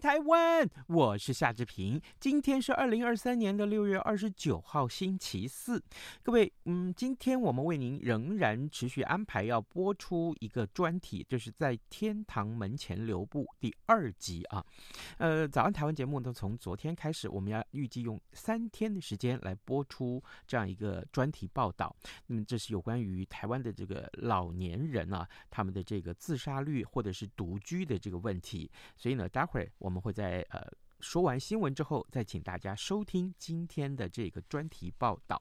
台湾！我是夏志平。今天是二零二三年的六月二十九号，星期四。各位，嗯，今天我们为您仍然持续安排要播出一个专题，就是在天堂门前留步第二集啊。呃，早安台湾节目呢，从昨天开始，我们要预计用三天的时间来播出这样一个专题报道。那么，这是有关于台湾的这个老年人啊，他们的这个自杀率或者是独居的这个问题。所以呢，待会儿。我们会在呃说完新闻之后，再请大家收听今天的这个专题报道。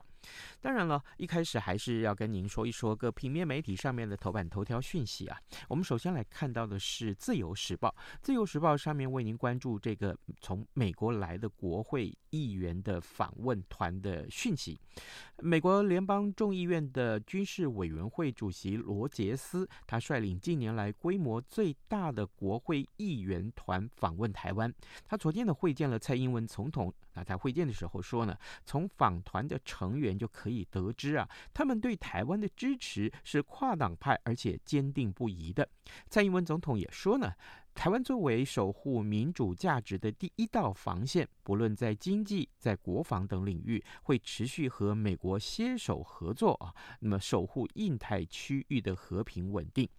当然了，一开始还是要跟您说一说各平面媒体上面的头版头条讯息啊。我们首先来看到的是《自由时报》，《自由时报》上面为您关注这个从美国来的国会议员的访问团的讯息。美国联邦众议院的军事委员会主席罗杰斯，他率领近年来规模最大的国会议员团访问台湾。他昨天呢会见了蔡英文总统。那在会见的时候说呢，从访团的成员就可以得知啊，他们对台湾的支持是跨党派而且坚定不移的。蔡英文总统也说呢。台湾作为守护民主价值的第一道防线，不论在经济、在国防等领域，会持续和美国携手合作啊。那么，守护印太区域的和平稳定。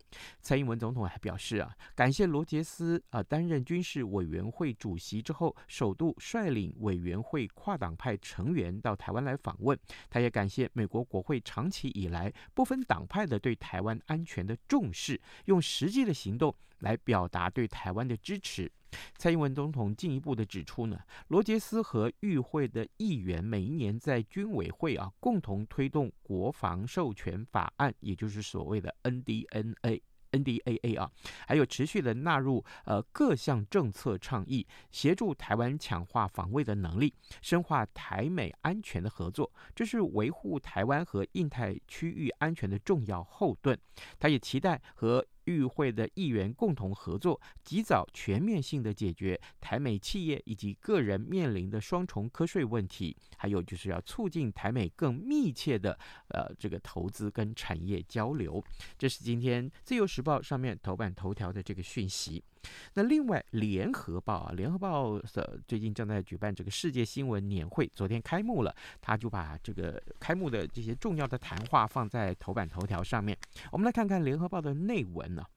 蔡英文总统还表示啊，感谢罗杰斯啊担任军事委员会主席之后，首度率领委员会跨党派成员到台湾来访问。他也感谢美国国会长期以来不分党派的对台湾安全的重视，用实际的行动来表达对台湾的支持。蔡英文总统进一步的指出呢，罗杰斯和与会的议员每一年在军委会啊共同推动国防授权法案，也就是所谓的 NDNA。NDAA 啊，还有持续的纳入呃各项政策倡议，协助台湾强化防卫的能力，深化台美安全的合作，这是维护台湾和印太区域安全的重要后盾。他也期待和与会的议员共同合作，及早全面性的解决台美企业以及个人面临的双重课税问题，还有就是要促进台美更密切的呃这个投资跟产业交流。这是今天自由时报上面头版头条的这个讯息。那另外，联合报啊，联合报的最近正在举办这个世界新闻年会，昨天开幕了，他就把这个开幕的这些重要的谈话放在头版头条上面。我们来看看联合报的内文呢、啊。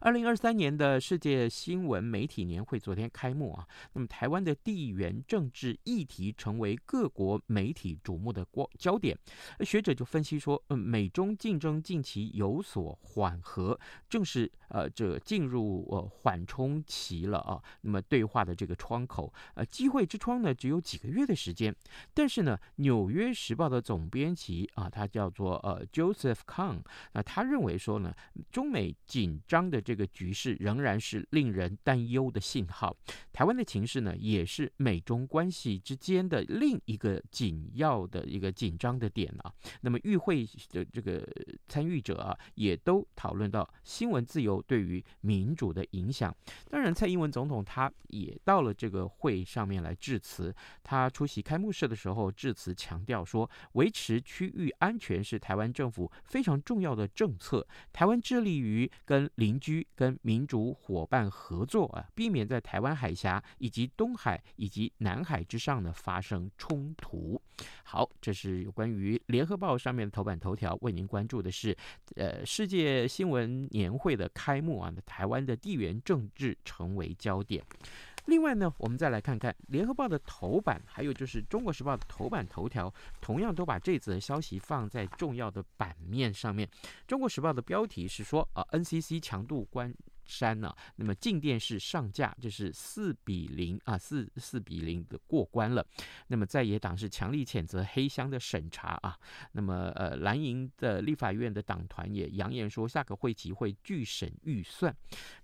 二零二三年的世界新闻媒体年会昨天开幕啊，那么台湾的地缘政治议题成为各国媒体瞩目的光焦点。学者就分析说，嗯，美中竞争近期有所缓和，正是呃这进入呃缓冲期了啊。那么对话的这个窗口，呃，机会之窗呢只有几个月的时间。但是呢，《纽约时报》的总编辑啊，他叫做呃 Joseph Kahn，那他认为说呢，中美紧张。的这个局势仍然是令人担忧的信号。台湾的情势呢，也是美中关系之间的另一个紧要的一个紧张的点啊。那么与会的这个参与者啊，也都讨论到新闻自由对于民主的影响。当然，蔡英文总统他也到了这个会上面来致辞。他出席开幕式的时候致辞强调说，维持区域安全是台湾政府非常重要的政策。台湾致力于跟邻居跟民主伙伴合作啊，避免在台湾海峡以及东海以及南海之上呢发生冲突。好，这是有关于联合报上面的头版头条，为您关注的是，呃，世界新闻年会的开开幕啊，台湾的地缘政治成为焦点。另外呢，我们再来看看联合报的头版，还有就是中国时报的头版头条，同样都把这则消息放在重要的版面上面。中国时报的标题是说啊，NCC 强度关山呢、那么静电视上架，就是四比零啊，四四比零的过关了。那么在野党是强力谴责黑箱的审查啊。那么呃，蓝营的立法院的党团也扬言说，下个会期会拒审预算，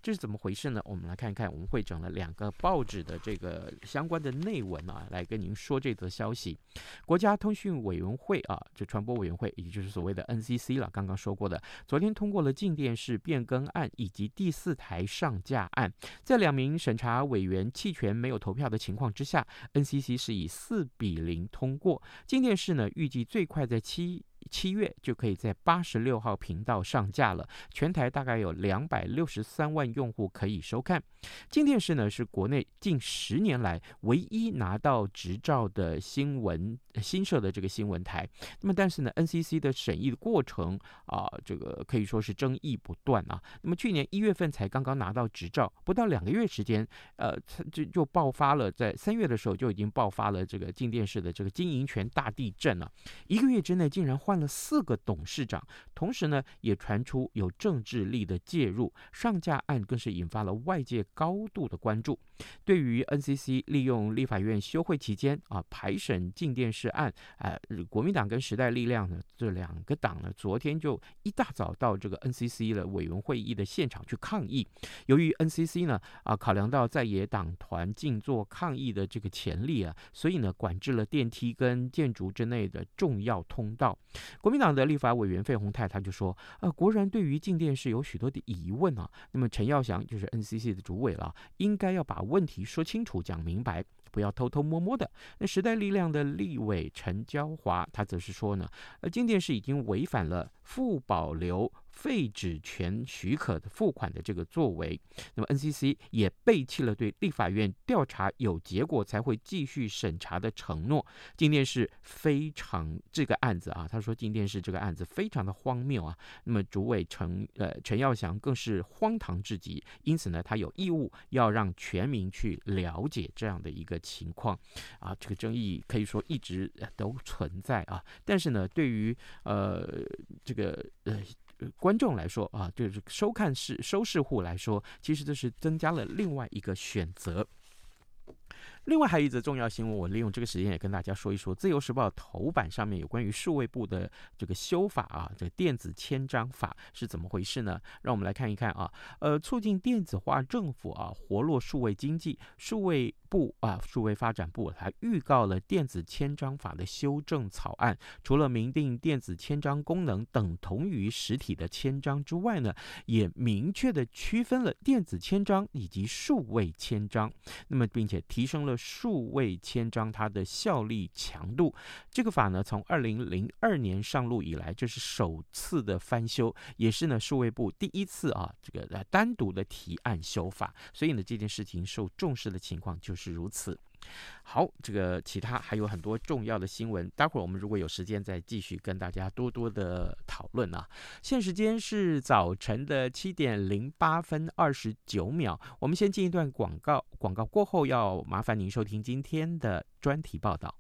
这是怎么回事呢？我们来看看，我们汇整了两个报纸的这个相关的内文啊，来跟您说这则消息。国家通讯委员会啊，这传播委员会，也就是所谓的 NCC 了，刚刚说过的，昨天通过了静电视变更案以及第四台上架案，在两名审查委员弃权没有投票的情况之下，NCC 是以四比零通过。静电视呢，预计最快在七。七月就可以在八十六号频道上架了，全台大概有两百六十三万用户可以收看。静电视呢，是国内近十年来唯一拿到执照的新闻新设的这个新闻台。那么，但是呢，NCC 的审议的过程啊，这个可以说是争议不断啊。那么去年一月份才刚刚拿到执照，不到两个月时间，呃，就就爆发了，在三月的时候就已经爆发了这个静电视的这个经营权大地震了，一个月之内竟然换。换了四个董事长，同时呢，也传出有政治力的介入，上架案更是引发了外界高度的关注。对于 NCC 利用立法院休会期间啊排审静电视案，呃，国民党跟时代力量呢这两个党呢，昨天就一大早到这个 NCC 的委员会议的现场去抗议。由于 NCC 呢啊考量到在野党团静坐抗议的这个潜力啊，所以呢管制了电梯跟建筑之内的重要通道。国民党的立法委员费鸿泰他就说：“呃，国人对于静电视有许多的疑问啊。那么陈耀祥就是 NCC 的主委了，应该要把问题说清楚、讲明白，不要偷偷摸摸的。那时代力量的立委陈娇华他则是说呢，呃，金电是已经违反了付保留。”废止权许可的付款的这个作为，那么 NCC 也背弃了对立法院调查有结果才会继续审查的承诺。静电是非常这个案子啊，他说静电是这个案子非常的荒谬啊。那么主委陈呃陈耀祥更是荒唐至极，因此呢，他有义务要让全民去了解这样的一个情况啊。这个争议可以说一直都存在啊，但是呢，对于呃这个呃。观众来说啊，就是收看视收视户来说，其实这是增加了另外一个选择。另外还有一则重要新闻，我利用这个时间也跟大家说一说，《自由时报》头版上面有关于数位部的这个修法啊，这个电子签章法是怎么回事呢？让我们来看一看啊，呃，促进电子化政府啊，活络数位经济，数位部啊，数位发展部还预告了电子签章法的修正草案，除了明定电子签章功能等同于实体的签章之外呢，也明确的区分了电子签章以及数位签章，那么并且提升了。数位签章它的效力强度，这个法呢，从二零零二年上路以来，这是首次的翻修，也是呢数位部第一次啊这个呃单独的提案修法，所以呢这件事情受重视的情况就是如此。好，这个其他还有很多重要的新闻，待会儿我们如果有时间再继续跟大家多多的讨论啊。现时间是早晨的七点零八分二十九秒，我们先进一段广告，广告过后要麻烦您收听今天的专题报道。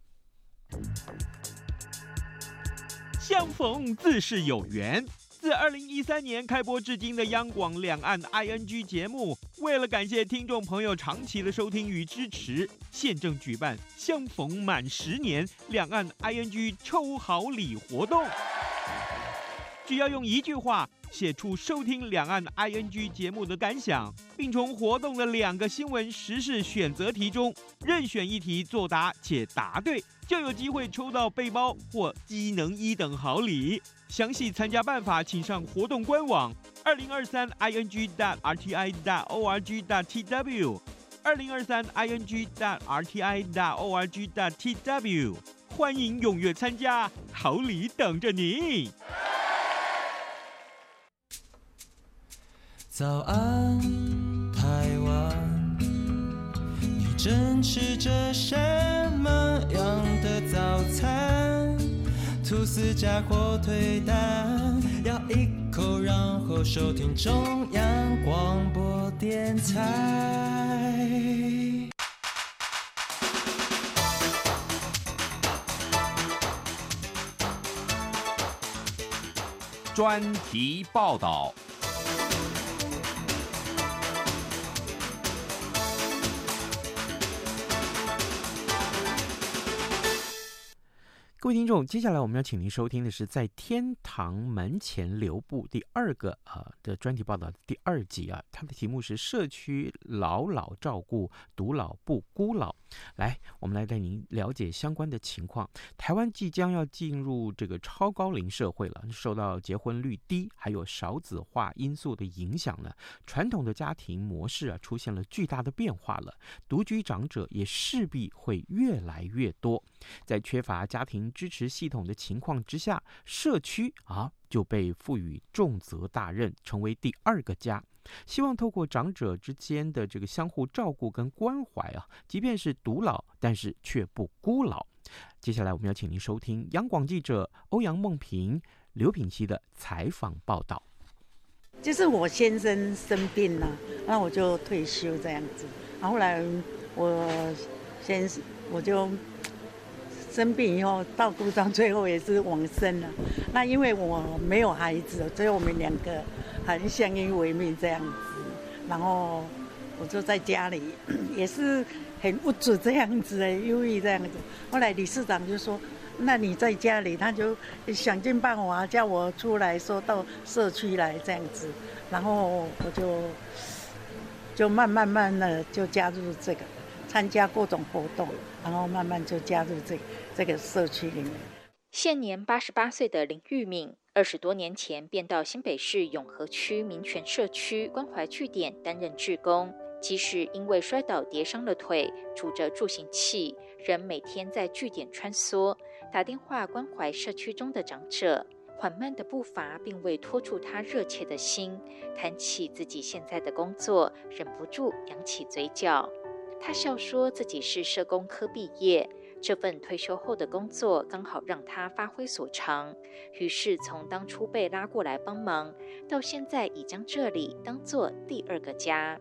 相逢自是有缘。自二零一三年开播至今的央广两岸 ING 节目，为了感谢听众朋友长期的收听与支持，现正举办相逢满十年两岸 ING 抽好礼活动。只要用一句话写出收听两岸 ING 节目的感想，并从活动的两个新闻时事选择题中任选一题作答且答对，就有机会抽到背包或机能一等好礼。详细参加办法，请上活动官网二零二三 ing dot rti dot org dot tw 二零二三 ing dot rti dot org dot tw 欢迎踊跃参加，好礼等着你。早安，台湾，你正吃着什么样？吐司加火腿蛋，咬一口，然后收听中央广播电台。专题报道。各位听众，接下来我们要请您收听的是在天堂门前留步第二个呃的专题报道第二集啊，它的题目是社区老老照顾，独老不孤老。来，我们来带您了解相关的情况。台湾即将要进入这个超高龄社会了，受到结婚率低还有少子化因素的影响呢，传统的家庭模式啊出现了巨大的变化了，独居长者也势必会越来越多。在缺乏家庭支持系统的情况之下，社区啊就被赋予重责大任，成为第二个家。希望透过长者之间的这个相互照顾跟关怀啊，即便是独老，但是却不孤老。接下来我们要请您收听央广记者欧阳梦平、刘品希的采访报道。就是我先生生病了，那我就退休这样子。后来我先我就生病以后照顾到最后也是往生了。那因为我没有孩子，所以我们两个。很相依为命这样子，然后我就在家里，也是很无助这样子的，忧郁这样子。后来理事长就说：“那你在家里，他就想尽办法叫我出来，说到社区来这样子。”然后我就就慢慢慢的就加入这个，参加各种活动，然后慢慢就加入这个这个社区里面。现年八十八岁的林玉敏。二十多年前便到新北市永和区民权社区关怀据点担任志工，即使因为摔倒跌伤了腿，拄着助行器，仍每天在据点穿梭，打电话关怀社区中的长者。缓慢的步伐并未拖住他热切的心，谈起自己现在的工作，忍不住扬起嘴角。他笑说自己是社工科毕业。这份退休后的工作刚好让他发挥所长，于是从当初被拉过来帮忙，到现在已将这里当做第二个家。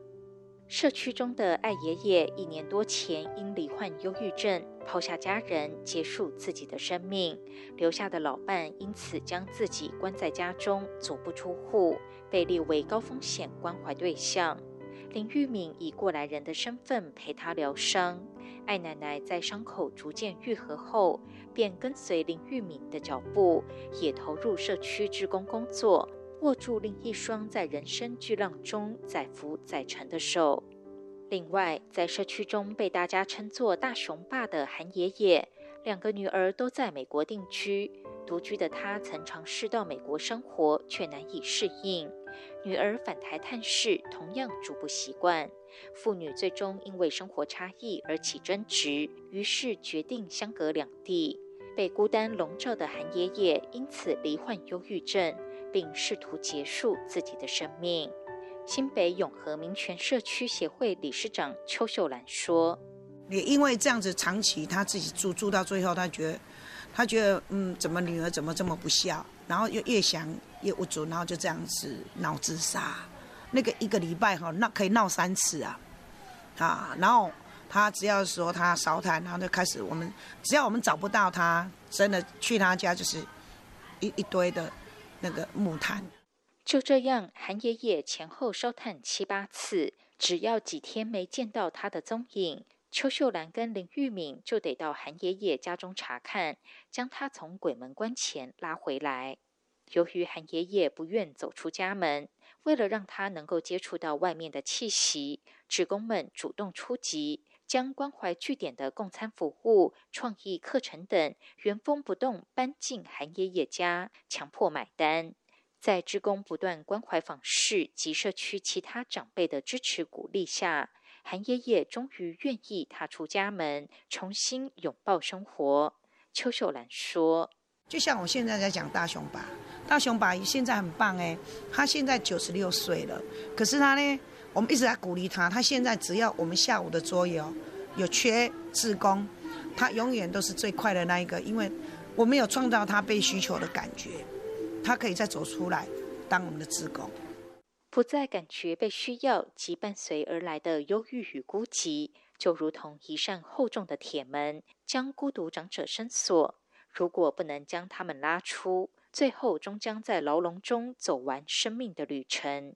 社区中的艾爷爷一年多前因罹患忧郁症，抛下家人，结束自己的生命，留下的老伴因此将自己关在家中，足不出户，被列为高风险关怀对象。林玉敏以过来人的身份陪他疗伤。艾奶奶在伤口逐渐愈合后，便跟随林玉敏的脚步，也投入社区志工工作，握住另一双在人生巨浪中载浮载沉的手。另外，在社区中被大家称作“大雄爸”的韩爷爷，两个女儿都在美国定居，独居的他曾尝试到美国生活，却难以适应。女儿返台探视，同样逐步习惯。父女最终因为生活差异而起争执，于是决定相隔两地。被孤单笼罩的韩爷爷因此罹患忧郁症，并试图结束自己的生命。新北永和民权社区协会理事长邱秀兰说：“也因为这样子，长期他自己住住到最后，他觉得，他觉得，嗯，怎么女儿怎么这么不孝？然后又越想越无助，然后就这样子闹自杀。”那个一个礼拜哈，闹可以闹三次啊，啊，然后他只要说他烧炭，然后就开始我们只要我们找不到他，真的去他家就是一一堆的那个木炭。就这样，韩爷爷前后烧炭七八次，只要几天没见到他的踪影，邱秀兰跟林玉敏就得到韩爷爷家中查看，将他从鬼门关前拉回来。由于韩爷爷不愿走出家门。为了让他能够接触到外面的气息，职工们主动出击，将关怀据点的供餐服务、创意课程等原封不动搬进韩爷爷家，强迫买单。在职工不断关怀访视及社区其他长辈的支持鼓励下，韩爷爷终于愿意踏出家门，重新拥抱生活。邱秀兰说。就像我现在在讲大雄爸，大雄爸现在很棒哎，他现在九十六岁了，可是他呢，我们一直在鼓励他。他现在只要我们下午的桌游有缺志工，他永远都是最快的那一个，因为我们有创造他被需求的感觉，他可以再走出来当我们的志工，不再感觉被需要及伴随而来的忧郁与孤寂，就如同一扇厚重的铁门，将孤独长者深锁。如果不能将他们拉出，最后终将在牢笼中走完生命的旅程。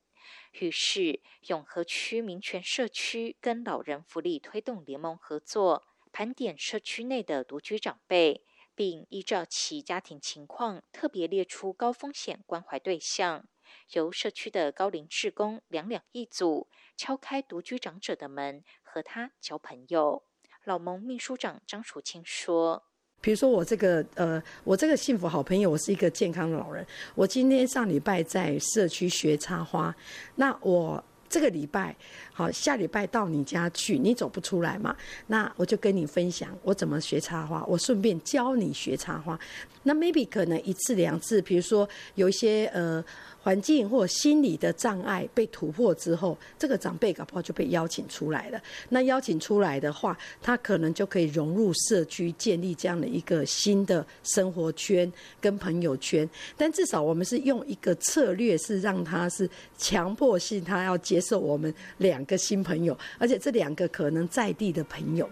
于是，永和区民权社区跟老人福利推动联盟合作，盘点社区内的独居长辈，并依照其家庭情况特别列出高风险关怀对象，由社区的高龄志工两两一组，敲开独居长者的门，和他交朋友。老盟秘书长张楚清说：“比如说我这个呃，我这个幸福好朋友，我是一个健康的老人。我今天上礼拜在社区学插花，那我。”这个礼拜好，下礼拜到你家去，你走不出来嘛？那我就跟你分享我怎么学插花，我顺便教你学插花。那 maybe 可能一次两次，比如说有一些呃。环境或心理的障碍被突破之后，这个长辈搞不好就被邀请出来了。那邀请出来的话，他可能就可以融入社区，建立这样的一个新的生活圈跟朋友圈。但至少我们是用一个策略，是让他是强迫性，他要接受我们两个新朋友，而且这两个可能在地的朋友。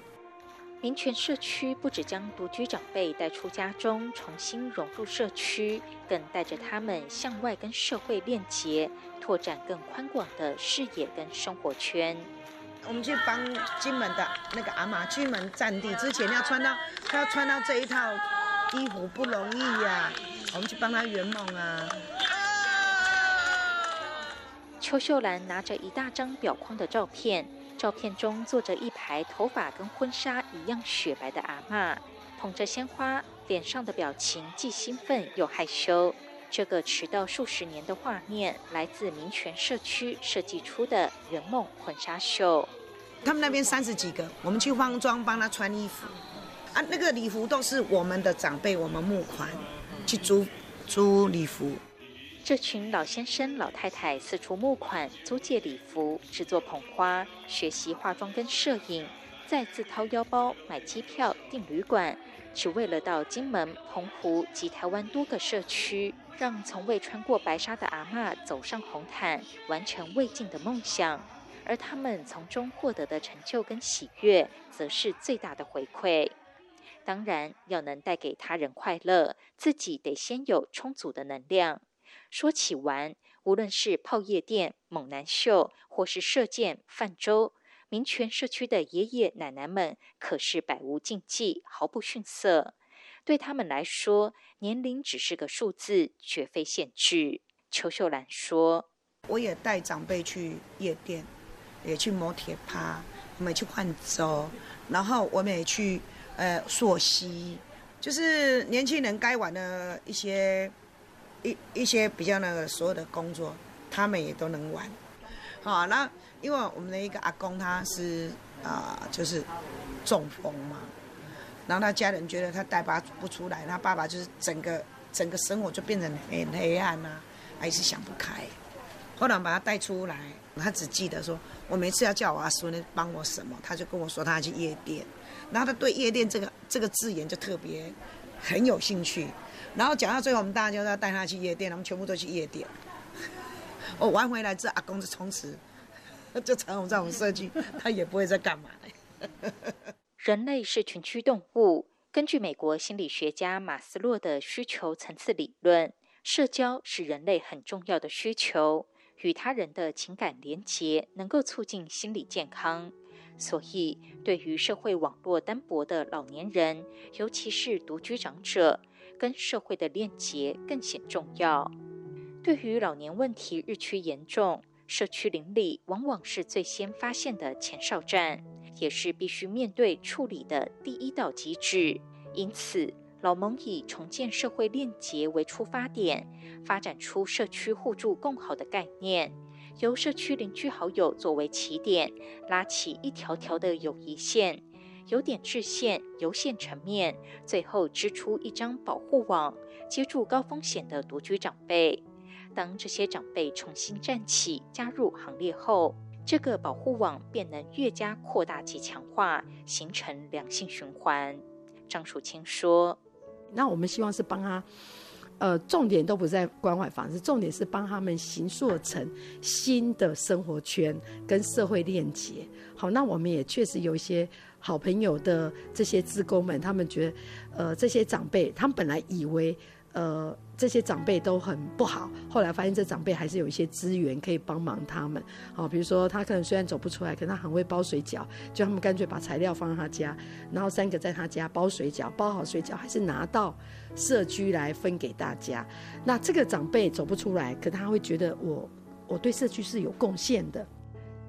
民权社区不只将独居长辈带出家中，重新融入社区，更带着他们向外跟社会链接，拓展更宽广的视野跟生活圈。我们去帮金门的那个阿妈，金门占地之前要穿到，他要穿到这一套衣服不容易呀、啊，我们去帮他圆梦啊。邱秀兰拿着一大张表框的照片。照片中坐着一排头发跟婚纱一样雪白的阿嬷，捧着鲜花，脸上的表情既兴奋又害羞。这个迟到数十年的画面，来自民权社区设计出的圆梦婚纱秀。他们那边三十几个，我们去化妆帮他穿衣服，啊，那个礼服都是我们的长辈，我们募款去租租礼服。这群老先生、老太太四处募款、租借礼服、制作捧花、学习化妆跟摄影，再自掏腰包买机票、订旅馆，只为了到金门、澎湖及台湾多个社区，让从未穿过白纱的阿嬷走上红毯，完成未尽的梦想。而他们从中获得的成就跟喜悦，则是最大的回馈。当然，要能带给他人快乐，自己得先有充足的能量。说起玩，无论是泡夜店、猛男秀，或是射箭、泛舟，民权社区的爷爷奶奶们可是百无禁忌，毫不逊色。对他们来说，年龄只是个数字，绝非限制。邱秀兰说：“我也带长辈去夜店，也去摩铁趴，我们也去泛舟，然后我们也去呃溯溪，就是年轻人该玩的一些。”一一些比较那个所有的工作，他们也都能玩，好，那因为我们的一个阿公他是啊、就是中风嘛，然后他家人觉得他带爸不出来，他爸爸就是整个整个生活就变成很黑暗呐、还是想不开。后来把他带出来，他只记得说，我每次要叫我阿孙呢帮我什么，他就跟我说他要去夜店，然后他对夜店这个这个字眼就特别很有兴趣。然后讲到最后，我们大家就要带他去夜店，我们全部都去夜店。我玩回来之后，阿公就从此就常我在我们社区，他也不会再干嘛了。人类是群居动物，根据美国心理学家马斯洛的需求层次理论，社交是人类很重要的需求，与他人的情感连结能够促进心理健康。所以，对于社会网络单薄的老年人，尤其是独居长者，跟社会的链接更显重要。对于老年问题日趋严重，社区邻里往往是最先发现的前哨站，也是必须面对处理的第一道机制。因此，老盟以重建社会链接为出发点，发展出社区互助共好的概念，由社区邻居好友作为起点，拉起一条条的友谊线。由点至线，由线成面，最后织出一张保护网，接住高风险的独居长辈。当这些长辈重新站起，加入行列后，这个保护网便能越加扩大及强化，形成良性循环。张淑清说：“那我们希望是帮他，呃，重点都不在关怀房子，重点是帮他们形塑成新的生活圈跟社会链接。好，那我们也确实有一些。”好朋友的这些职工们，他们觉得，呃，这些长辈，他们本来以为，呃，这些长辈都很不好，后来发现这长辈还是有一些资源可以帮忙他们。好，比如说他可能虽然走不出来，可他很会包水饺，就他们干脆把材料放在他家，然后三个在他家包水饺，包好水饺还是拿到社区来分给大家。那这个长辈走不出来，可他会觉得我我对社区是有贡献的。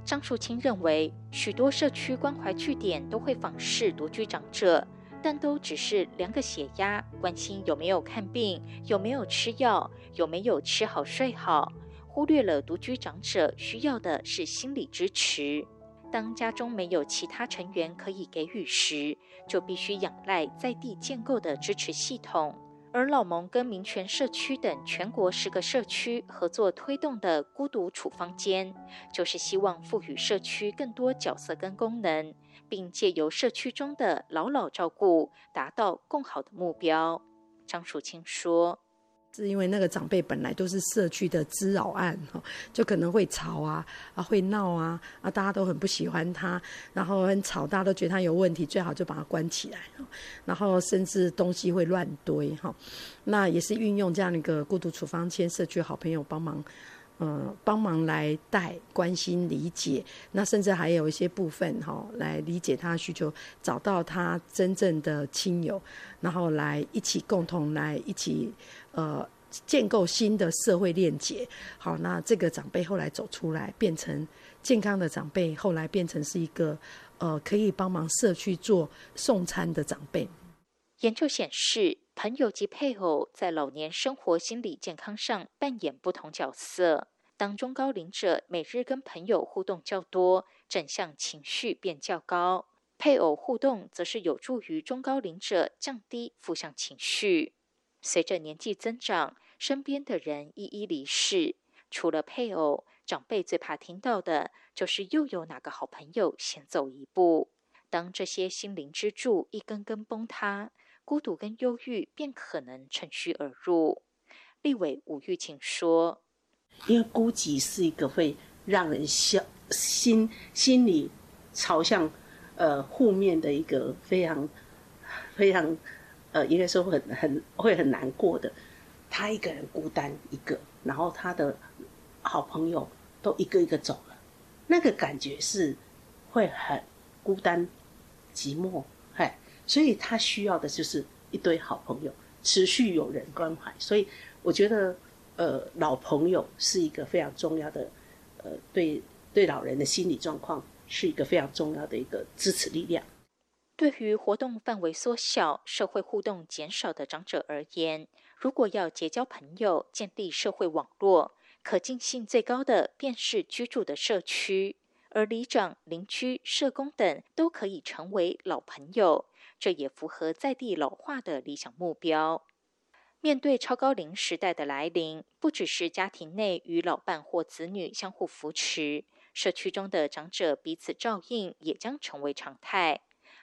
张淑清认为，许多社区关怀据点都会访视独居长者。但都只是量个血压，关心有没有看病，有没有吃药，有没有吃好睡好，忽略了独居长者需要的是心理支持。当家中没有其他成员可以给予时，就必须仰赖在地建构的支持系统。而老蒙跟民权社区等全国十个社区合作推动的孤独处方间，就是希望赋予社区更多角色跟功能。并借由社区中的老老照顾，达到更好的目标。张淑清说：“是因为那个长辈本来都是社区的滋扰案，哈，就可能会吵啊，啊会闹啊，啊大家都很不喜欢他，然后很吵，大家都觉得他有问题，最好就把他关起来，然后甚至东西会乱堆，哈，那也是运用这样一个孤独处方签，社区好朋友帮忙。”嗯，帮忙来带、关心、理解，那甚至还有一些部分哈、哦，来理解他的需求，找到他真正的亲友，然后来一起共同来一起呃建构新的社会链接。好，那这个长辈后来走出来，变成健康的长辈，后来变成是一个呃可以帮忙社区做送餐的长辈。研究显示，朋友及配偶在老年生活心理健康上扮演不同角色。当中高龄者每日跟朋友互动较多，正向情绪便较高；配偶互动则是有助于中高龄者降低负向情绪。随着年纪增长，身边的人一一离世，除了配偶，长辈最怕听到的就是又有哪个好朋友先走一步。当这些心灵支柱一根根崩塌，孤独跟忧郁便可能趁虚而入。立委吴玉琴说。因为孤寂是一个会让人消心心里朝向呃负面的一个非常非常呃应该说很很会很难过的，他一个人孤单一个，然后他的好朋友都一个一个走了，那个感觉是会很孤单寂寞，所以他需要的就是一堆好朋友，持续有人关怀，所以我觉得。呃，老朋友是一个非常重要的，呃，对对老人的心理状况是一个非常重要的一个支持力量。对于活动范围缩小、社会互动减少的长者而言，如果要结交朋友、建立社会网络，可近性最高的便是居住的社区，而里长、邻居、社工等都可以成为老朋友，这也符合在地老化的理想目标。面对超高龄时代的来临，不只是家庭内与老伴或子女相互扶持，社区中的长者彼此照应也将成为常态。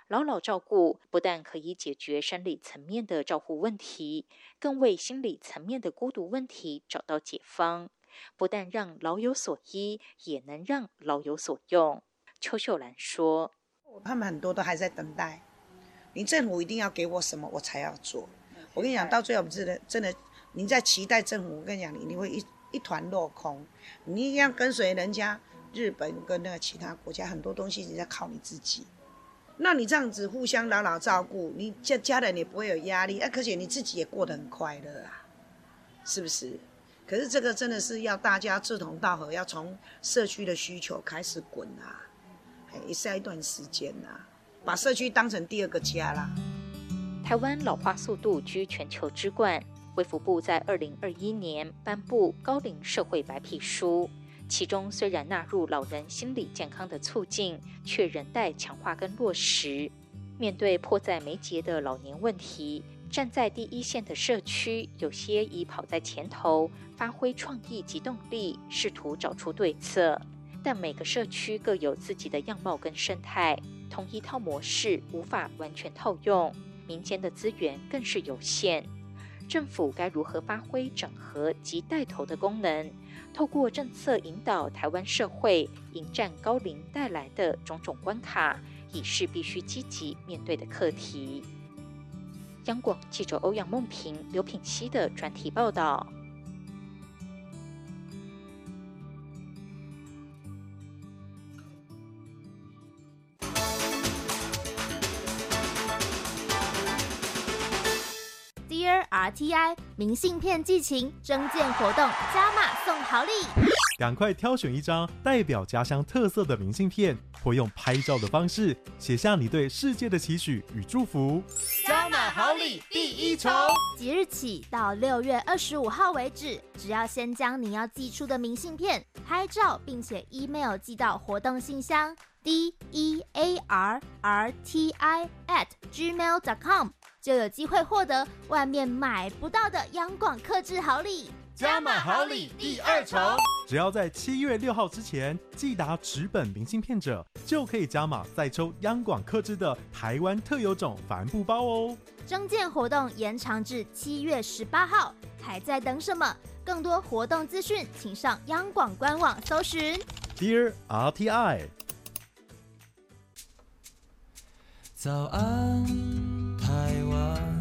老老照顾不但可以解决生理层面的照护问题，更为心理层面的孤独问题找到解方。不但让老有所依，也能让老有所用。邱秀兰说：“他们很多都还在等待，你政府一定要给我什么，我才要做。”我跟你讲，到最后真的真的，你在期待政府，我跟你讲，你你会一一团落空。你一定要跟随人家日本跟那个其他国家很多东西，你在靠你自己。那你这样子互相老老照顾，你家家人也不会有压力，啊，而且你自己也过得很快乐啊，是不是？可是这个真的是要大家志同道合，要从社区的需求开始滚啊，也是要一段时间呐，把社区当成第二个家啦。台湾老化速度居全球之冠，卫福部在二零二一年颁布高龄社会白皮书，其中虽然纳入老人心理健康的促进，却仍待强化跟落实。面对迫在眉睫的老年问题，站在第一线的社区，有些已跑在前头，发挥创意及动力，试图找出对策。但每个社区各有自己的样貌跟生态，同一套模式无法完全套用。民间的资源更是有限，政府该如何发挥整合及带头的功能？透过政策引导台湾社会迎战高龄带来的种种关卡，已是必须积极面对的课题。央广记者欧阳梦平、刘品熙的专题报道。Dear RTI，明信片寄情征件活动加码送好礼。赶快挑选一张代表家乡特色的明信片，或用拍照的方式写下你对世界的期许与祝福。加码好礼第一重，即日起到六月二十五号为止，只要先将你要寄出的明信片拍照，并且 email 寄到活动信箱 d e a r r t i at gmail dot com，就有机会获得外面买不到的央广客制好礼。加码好礼第二重，只要在七月六号之前寄达纸本明信片者，就可以加码再抽央广客制的台湾特有种帆布包哦。征件活动延长至七月十八号，还在等什么？更多活动资讯，请上央广官网搜寻。Dear RTI，早安，台湾。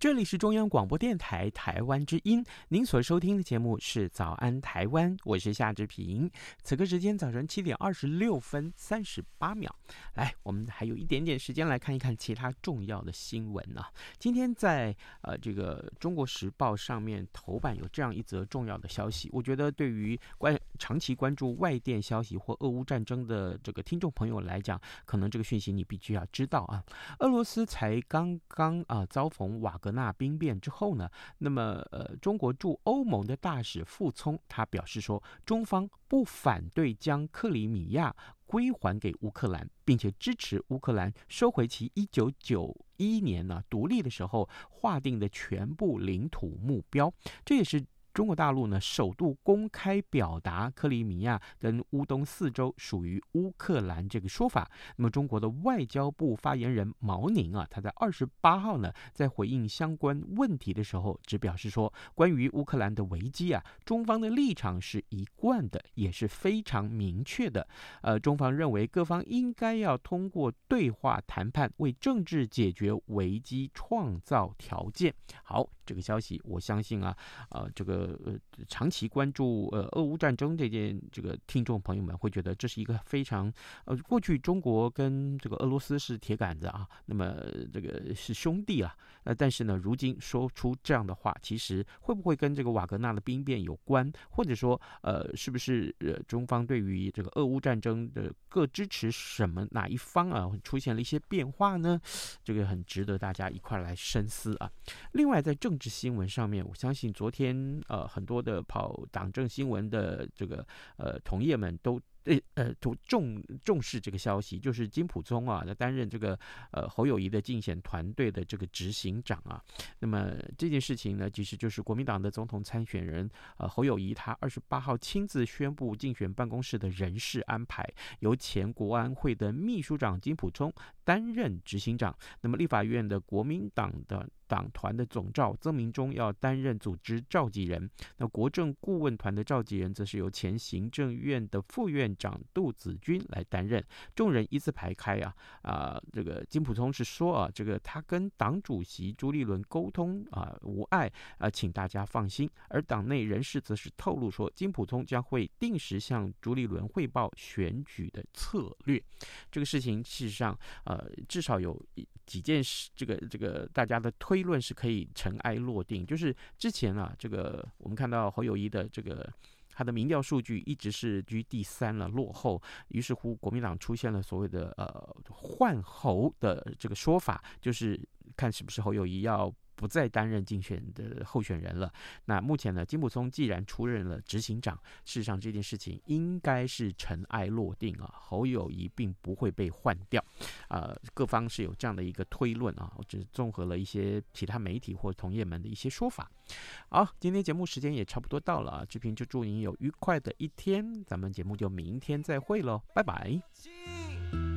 这里是中央广播电台台湾之音，您所收听的节目是《早安台湾》，我是夏志平。此刻时间早晨七点二十六分三十八秒，来，我们还有一点点时间来看一看其他重要的新闻呢、啊。今天在呃这个《中国时报》上面头版有这样一则重要的消息，我觉得对于关长期关注外电消息或俄乌战争的这个听众朋友来讲，可能这个讯息你必须要知道啊。俄罗斯才刚刚啊遭逢瓦格纳。那兵变之后呢，那么呃，中国驻欧盟的大使傅聪他表示说，中方不反对将克里米亚归还给乌克兰，并且支持乌克兰收回其一九九一年呢独立的时候划定的全部领土目标，这也是。中国大陆呢，首度公开表达克里米亚跟乌东四州属于乌克兰这个说法。那么，中国的外交部发言人毛宁啊，他在二十八号呢，在回应相关问题的时候，只表示说，关于乌克兰的危机啊，中方的立场是一贯的，也是非常明确的。呃，中方认为各方应该要通过对话谈判，为政治解决危机创造条件。好。这个消息，我相信啊，呃，这个呃，长期关注呃俄乌战争这件，这个听众朋友们会觉得这是一个非常呃，过去中国跟这个俄罗斯是铁杆子啊，那么这个是兄弟啊，呃，但是呢，如今说出这样的话，其实会不会跟这个瓦格纳的兵变有关，或者说呃，是不是呃中方对于这个俄乌战争的各支持什么哪一方啊，出现了一些变化呢？这个很值得大家一块来深思啊。另外，在政这新闻上面，我相信昨天呃很多的跑党政新闻的这个呃同业们都。呃呃，重重重视这个消息，就是金溥聪啊，他担任这个呃侯友谊的竞选团队的这个执行长啊。那么这件事情呢，其实就是国民党的总统参选人呃侯友谊，他二十八号亲自宣布竞选办公室的人事安排，由前国安会的秘书长金溥聪担任执行长。那么立法院的国民党的党团的总召曾铭忠要担任组织召集人。那国政顾问团的召集人则是由前行政院的副院长杜子君来担任，众人依次排开啊啊、这个金溥聪是说啊，这个他跟党主席朱立伦沟通啊无碍啊、请大家放心。而党内人士则是透露说，金溥聪将会定时向朱立伦汇报选举的策略。这个事情事实上呃，至少有几件事，这个这个大家的推论是可以尘埃落定，就是之前啊，这个我们看到侯友谊的这个。他的民调数据一直是居第三了，落后。于是乎，国民党出现了所谓的呃换侯的这个说法，就是看是不是侯友谊要不再担任竞选的候选人了。那目前呢，金溥聪既然出任了执行长，事实上这件事情应该是尘埃落定啊，侯友谊并不会被换掉。呃，各方是有这样的一个推论啊，我只综合了一些其他媒体或同业们的一些说法。好，今天节目时间也差不多到了啊，志平就祝您有愉快的一天，咱们节目就明天再会喽，拜拜。